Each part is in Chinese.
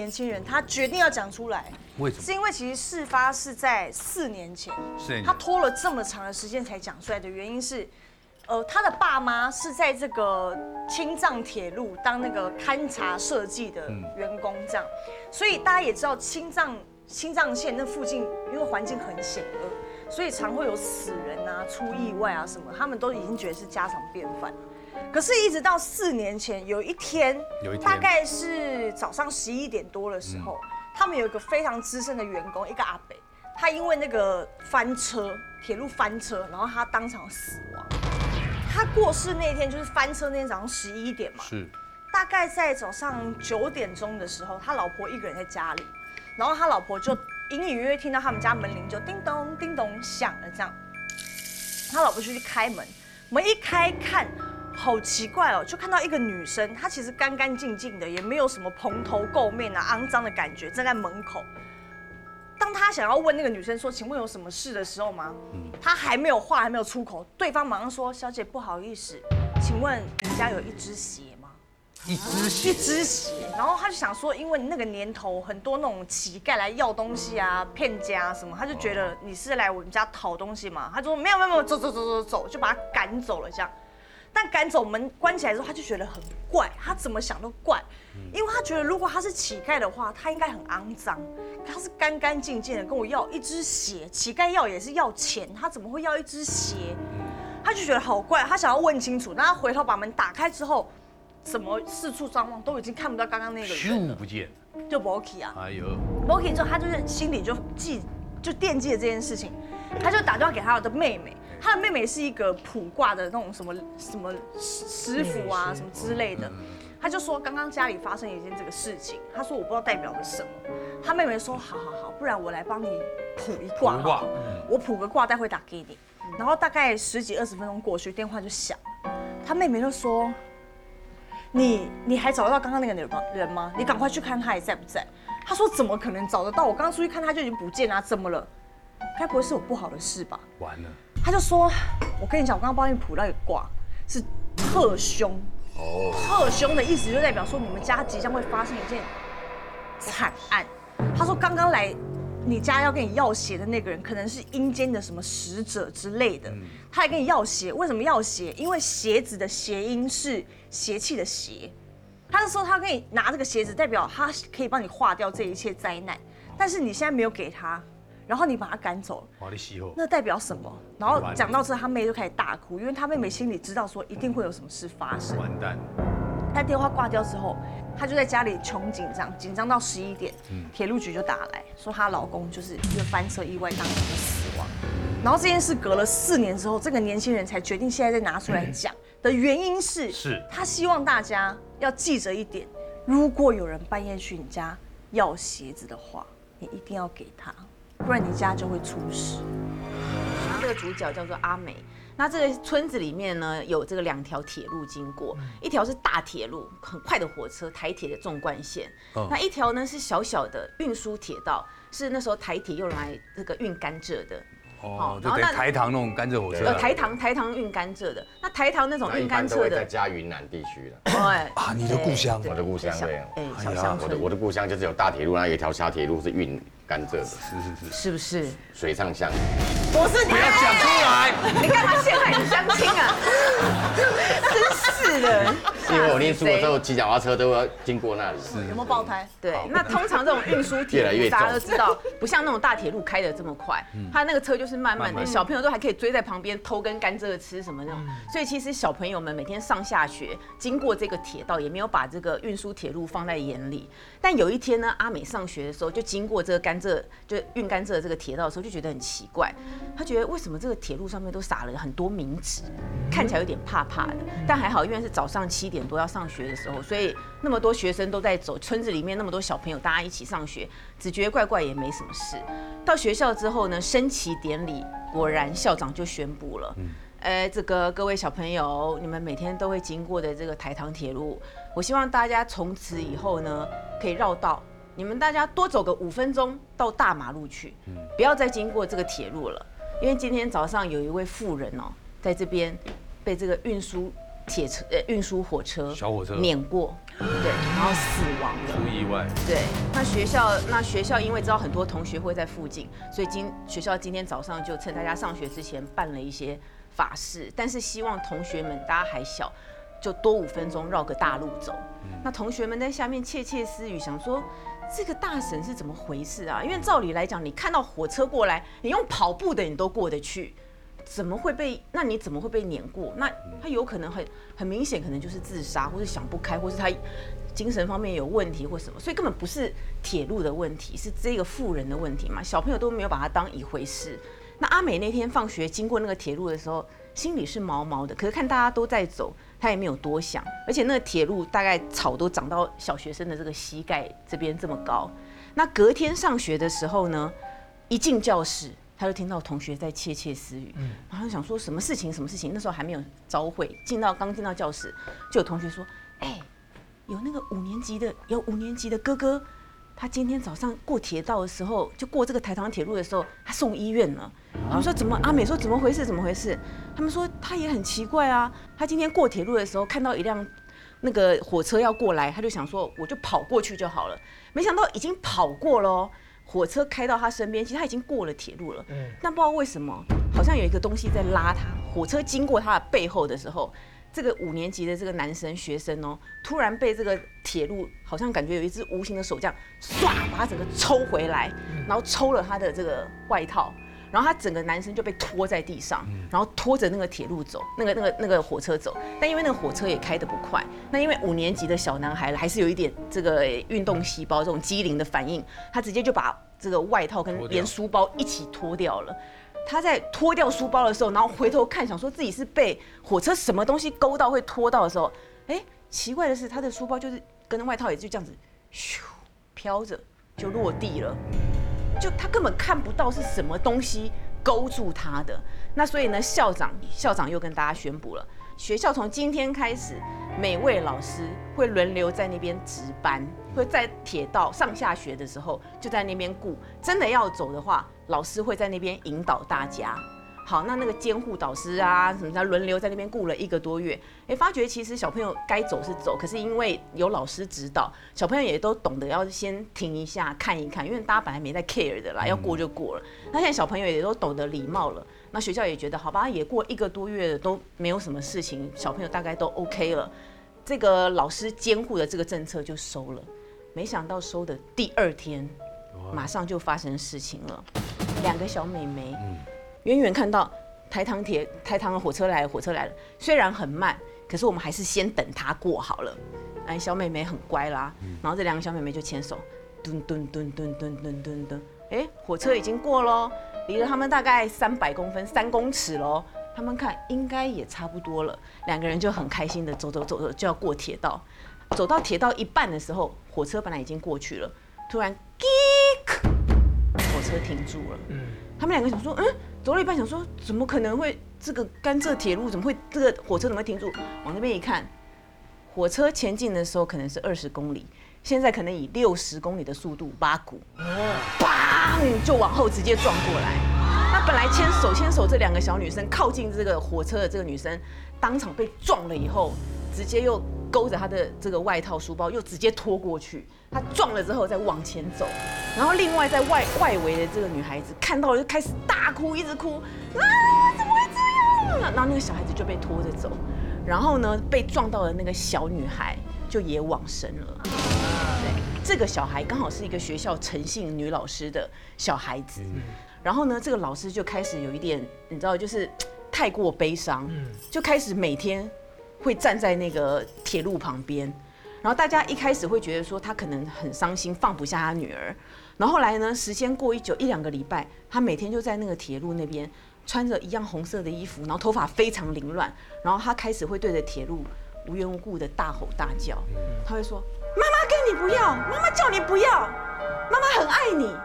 年轻人他决定要讲出来，为什么？是因为其实事发是在四年前，他拖了这么长的时间才讲出来的原因是，呃，他的爸妈是在这个青藏铁路当那个勘察设计的员工，这样，所以大家也知道青藏青藏线那附近因为环境很险恶，所以常会有死人啊、出意外啊什么，他们都已经觉得是家常便饭。可是，一直到四年前，有一天，有一天。大概是早上十一点多的时候，他们有一个非常资深的员工，一个阿北，他因为那个翻车，铁路翻车，然后他当场死亡。他过世那天就是翻车那天早上十一点嘛，是。大概在早上九点钟的时候，他老婆一个人在家里，然后他老婆就隐隐约约听到他们家门铃就叮咚叮咚响了，这样，他老婆就去开门，门一开看，好奇怪哦，就看到一个女生，她其实干干净净的，也没有什么蓬头垢面啊、肮脏的感觉，站在门口。当他想要问那个女生说：“请问有什么事的时候吗？”他还没有话还没有出口，对方马上说：“小姐不好意思，请问你家有一只鞋吗？”一只鞋一，只鞋，然后他就想说，因为那个年头很多那种乞丐来要东西啊、骗家什么，他就觉得你是来我们家讨东西嘛，他就说没有没有没有，走走走走走，就把他赶走了这样。但赶走门关起来之后，他就觉得很怪，他怎么想都怪，因为他觉得如果他是乞丐的话，他应该很肮脏，他是干干净净的跟我要一只鞋，乞丐要也是要钱，他怎么会要一只鞋？他就觉得好怪，他想要问清楚，那他回头把门打开之后，怎么四处张望都已经看不到刚刚那个人了，咻不见，就 Boki 啊哎呦，，Boki 之后他就是心里就记就惦记了这件事情，他就打电话给他的妹妹，他的妹妹是一个卜卦的那种什么什么师师傅啊什么之类的，他就说刚刚家里发生一件这个事情，他说我不知道代表了什么，他妹妹说好好好，不然我来帮你卜一卦卜卦我卜个卦待会打给你，然后大概十几二十分钟过去，电话就响了，他妹妹就说。你你还找得到刚刚那个人吗？人吗？你赶快去看他还在不在。他说怎么可能找得到？我刚刚出去看他就已经不见了，怎么了？该不会是有不好的事吧？完了，他就说，我跟你讲，我刚刚帮你卜那个卦是特凶。哦。特凶的意思就代表说你们家即将会发生一件惨案。他说刚刚来你家要跟你要鞋的那个人，可能是阴间的什么使者之类的。他还跟你要鞋，为什么要鞋？因为鞋子的谐音是邪气的邪。他就说他可以拿这个鞋子，代表他可以帮你化掉这一切灾难，但是你现在没有给他，然后你把他赶走了。哇，你洗后，那代表什么？然后讲到这，他妹就开始大哭，因为他妹妹心里知道说一定会有什么事发生。完蛋，他电话挂掉之后，她就在家里穷紧张，紧张到十一点，铁路局就打来说她老公就是因为翻车意外当场就死亡。然后这件事隔了四年之后，这个年轻人才决定现在再拿出来讲的原因是，是他希望大家要记着一点：如果有人半夜去你家要鞋子的话，你一定要给他，不然你家就会出事。然后这个主角叫做阿美。那这个村子里面呢，有这个两条铁路经过，一条是大铁路，很快的火车，台铁的纵贯线。哦那一条呢是小小的运输铁道，是那时候台铁用来这个运甘蔗的。哦，就然后那等于台糖那种甘蔗火车呃，啊台糖台糖运甘蔗的，那台糖那种那一运甘蔗般都会在的，加云南地区的。哎，啊，你的故乡，我的故乡小对，哎哎呀我的我的故乡就是有大铁路，那有一条小铁路是运甘蔗的，是是是，是不是？水上香。不是你不要讲出来，你干嘛陷害你相亲啊？真是的，因为我念书的时候骑脚踏车都要经过那里。是有没有爆胎？对，那通常这种运输铁路，大家都知道，不像那种大铁路开的这么快，它那个车就是慢慢的，小朋友都还可以追在旁边偷根甘蔗吃什么那种。所以其实小朋友们每天上下学经过这个铁道，也没有把这个运输铁路放在眼里。但有一天呢，阿美上学的时候，就经过这个甘蔗，就运甘蔗的这个铁道的时候，就觉得很奇怪，他觉得为什么这个铁路上面都撒了很多冥纸，看起来有点怕怕的。但还好，因为是早上七点多要上学的时候，所以那么多学生都在走，村子里面那么多小朋友，大家一起上学，只觉得怪怪也没什么事。到学校之后呢，升旗典礼果然校长就宣布了。呃，这个各位小朋友，你们每天都会经过的这个台糖铁路，我希望大家从此以后呢，可以绕道，你们大家多走个五分钟到大马路去，不要再经过这个铁路了，因为今天早上有一位妇人哦，在这边被这个运输铁车呃运输火车小火车碾过，对，然后死亡了。出意外，对，那学校那学校因为知道很多同学会在附近，所以今学校今天早上就趁大家上学之前办了一些法事，但是希望同学们大家还小，就多五分钟绕个大路走。那同学们在下面窃窃私语，想说这个大神是怎么回事啊？因为照理来讲，你看到火车过来，你用跑步的你都过得去。怎么会被？那你怎么会被碾过？那他有可能很很明显，可能就是自杀，或是想不开，或是他精神方面有问题或什么，所以根本不是铁路的问题，是这个富人的问题嘛？小朋友都没有把它当一回事。那阿美那天放学经过那个铁路的时候，心里是毛毛的，可是看大家都在走，他也没有多想。而且那个铁路大概草都长到小学生的这个膝盖这边这么高。那隔天上学的时候呢，一进教室。他就听到同学在窃窃私语，然后想说什么事情？什么事情？那时候还没有招会，进到刚进到教室，就有同学说：“哎，有那个五年级的，有五年级的哥哥，他今天早上过铁道的时候，就过这个台糖铁路的时候，他送医院了。”他们说：“怎么？”阿美说：“怎么回事？怎么回事？”他们说：“他也很奇怪啊，他今天过铁路的时候看到一辆那个火车要过来，他就想说我就跑过去就好了，没想到已经跑过了。”火车开到他身边，其实他已经过了铁路了，嗯，但不知道为什么，好像有一个东西在拉他。火车经过他的背后的时候，这个五年级的这个男生学生哦，突然被这个铁路好像感觉有一只无形的手这样唰把他整个抽回来，然后抽了他的这个外套。然后他整个男生就被拖在地上，然后拖着那个铁路走，那个那个那个火车走。但因为那个火车也开得不快，那因为五年级的小男孩还是有一点这个运动细胞这种机灵的反应，他直接就把这个外套跟连书包一起脱掉了。他在脱掉书包的时候，然后回头看，想说自己是被火车什么东西勾到会拖到的时候，哎，奇怪的是他的书包就是跟外套也就这样子咻飘着就落地了。就他根本看不到是什么东西勾住他的，那所以呢，校长校长又跟大家宣布了，学校从今天开始，每位老师会轮流在那边值班，会在铁道上下学的时候就在那边顾，真的要走的话，老师会在那边引导大家。好，那那个监护导师啊，什么他轮流在那边顾了一个多月，哎，发觉其实小朋友该走是走，可是因为有老师指导，小朋友也都懂得要先停一下看一看，因为大家本来没在 care 的啦，要过就过了。那现在小朋友也都懂得礼貌了，那学校也觉得好吧，也过一个多月了，都没有什么事情，小朋友大概都 OK 了，这个老师监护的这个政策就收了。没想到收的第二天，马上就发生事情了，两个小美眉。远远看到台糖铁台糖的火车来了，火车来了，虽然很慢，可是我们还是先等它过好了。哎，小妹妹很乖啦，然后这两个小妹妹就牵手，蹲蹲蹲蹲蹲蹲蹲蹲，哎，火车已经过喽，离了他们大概三百公分，三公尺喽。他们看应该也差不多了，两个人就很开心的走走走走，就要过铁道。走到铁道一半的时候，火车本来已经过去了，突然，火车停住了。嗯，他们两个想说，嗯。走了一半，想说怎么可能会这个甘蔗铁路怎么会这个火车怎么会停住？往那边一看，火车前进的时候可能是二十公里，现在可能以六十公里的速度八股，砰就往后直接撞过来。那本来牵手牵手这两个小女生靠近这个火车的这个女生，当场被撞了以后，直接又勾着她的这个外套书包又直接拖过去。她撞了之后再往前走。然后另外在外外围的这个女孩子看到了就开始大哭，一直哭啊！怎么会这样？然后那个小孩子就被拖着走，然后呢被撞到的那个小女孩就也往生了。对，这个小孩刚好是一个学校诚信女老师的小孩子，然后呢这个老师就开始有一点你知道就是 太过悲伤，就开始每天会站在那个铁路旁边。然后大家一开始会觉得说他可能很伤心，放不下他女儿。然后后来呢，时间过一久，一两个礼拜，他每天就在那个铁路那边，穿着一样红色的衣服，然后头发非常凌乱。然后他开始会对着铁路无缘无故的大吼大叫。他会说：“妈妈跟你不要，妈妈叫你不要，妈妈很爱你。”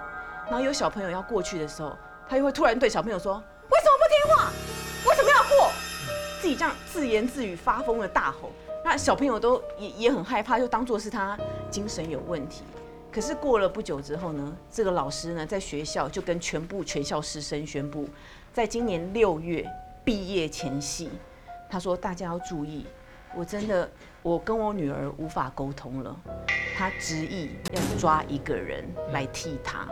然后有小朋友要过去的时候，他又会突然对小朋友说：“为什么不听话？为什么要过？”自己这样自言自语发疯的大吼。那小朋友都也也很害怕，就当做是他精神有问题。可是过了不久之后呢，这个老师呢在学校就跟全部全校师生宣布，在今年六月毕业前夕，他说大家要注意，我真的，我跟我女儿无法沟通了。她执意要抓一个人来替她。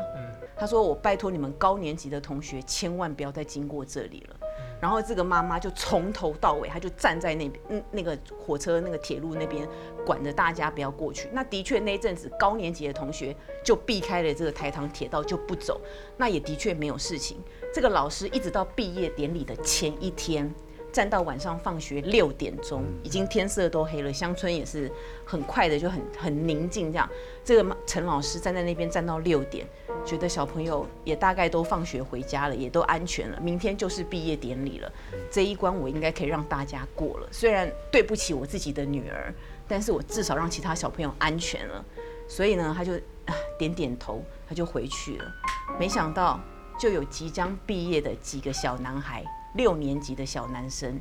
她说：“我拜托你们高年级的同学，千万不要再经过这里了。”然后这个妈妈就从头到尾，她就站在那边，嗯，那个火车那个铁路那边，管着大家不要过去。那的确那一阵子高年级的同学就避开了这个台糖铁道就不走，那也的确没有事情。这个老师一直到毕业典礼的前一天。站到晚上放学六点钟，已经天色都黑了，乡村也是很快的就很很宁静这样。这个陈老师站在那边站到六点，觉得小朋友也大概都放学回家了，也都安全了，明天就是毕业典礼了，这一关我应该可以让大家过了。虽然对不起我自己的女儿，但是我至少让其他小朋友安全了。所以呢，他就点点头，他就回去了。没想到就有即将毕业的几个小男孩。六年级的小男生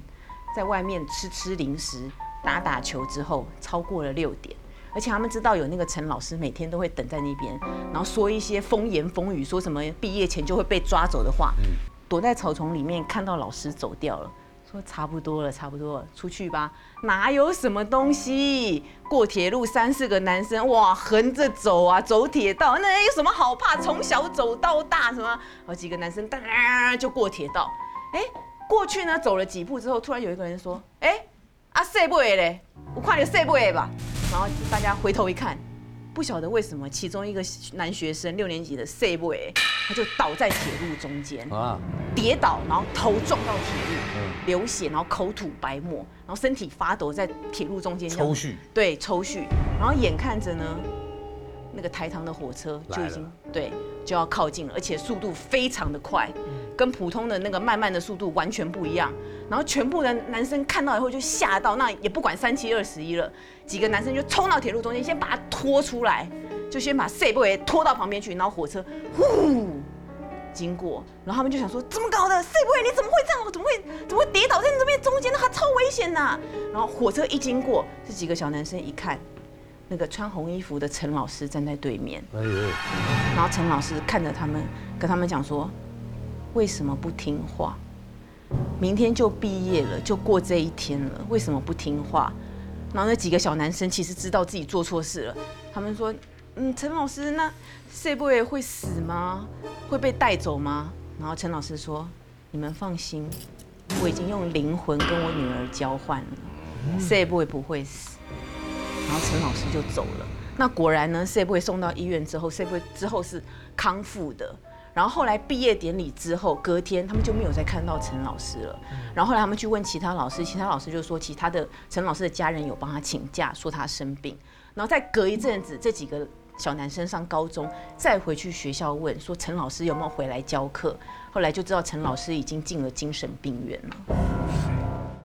在外面吃吃零食、打打球之后，超过了六点，而且他们知道有那个陈老师每天都会等在那边，然后说一些风言风语，说什么毕业前就会被抓走的话。嗯躲在草丛里面看到老师走掉了，说差不多了，差不多了，出去吧。哪有什么东西？过铁路三四个男生，哇，横着走啊，走铁道，那有什么好怕？从小走到大，什么？好几个男生哒就过铁道。哎，过去呢，走了几步之后，突然有一个人说：“哎，啊，塞不会嘞，我快点塞不会吧。”然后大家回头一看，不晓得为什么，其中一个男学生六年级的塞不会，他就倒在铁路中间啊，跌倒，然后头撞到铁路，流血，然后口吐白沫，然后身体发抖，在铁路中间抽搐，对，抽搐，然后眼看着呢，那个台糖的火车就已经对就要靠近了，而且速度非常的快。跟普通的那个慢慢的速度完全不一样，然后全部的男生看到以后就吓到，那也不管三七二十一了，几个男生就冲到铁路中间，先把他拖出来，就先把 C boy 拖到旁边去，然后火车呼经过，然后他们就想说怎么搞的，C boy 你怎么会这样，怎么会怎么会跌倒在这边中间，他超危险呐！然后火车一经过，这几个小男生一看，那个穿红衣服的陈老师站在对面，哎呦，然后陈老师看着他们，跟他们讲说。为什么不听话？明天就毕业了，就过这一天了，为什么不听话？然后那几个小男生其实知道自己做错事了，他们说：“嗯，陈老师，那 C boy 会死吗？会被带走吗？”然后陈老师说：“你们放心，我已经用灵魂跟我女儿交换了，C boy 不会死。”然后陈老师就走了。那果然呢，C boy 送到医院之后，C boy 之后是康复的。然后后来毕业典礼之后，隔天他们就没有再看到陈老师了。然后后来他们去问其他老师，其他老师就说，其他的陈老师的家人有帮他请假，说他生病。然后再隔一阵子，这几个小男生上高中，再回去学校问，说陈老师有没有回来教课。后来就知道陈老师已经进了精神病院了。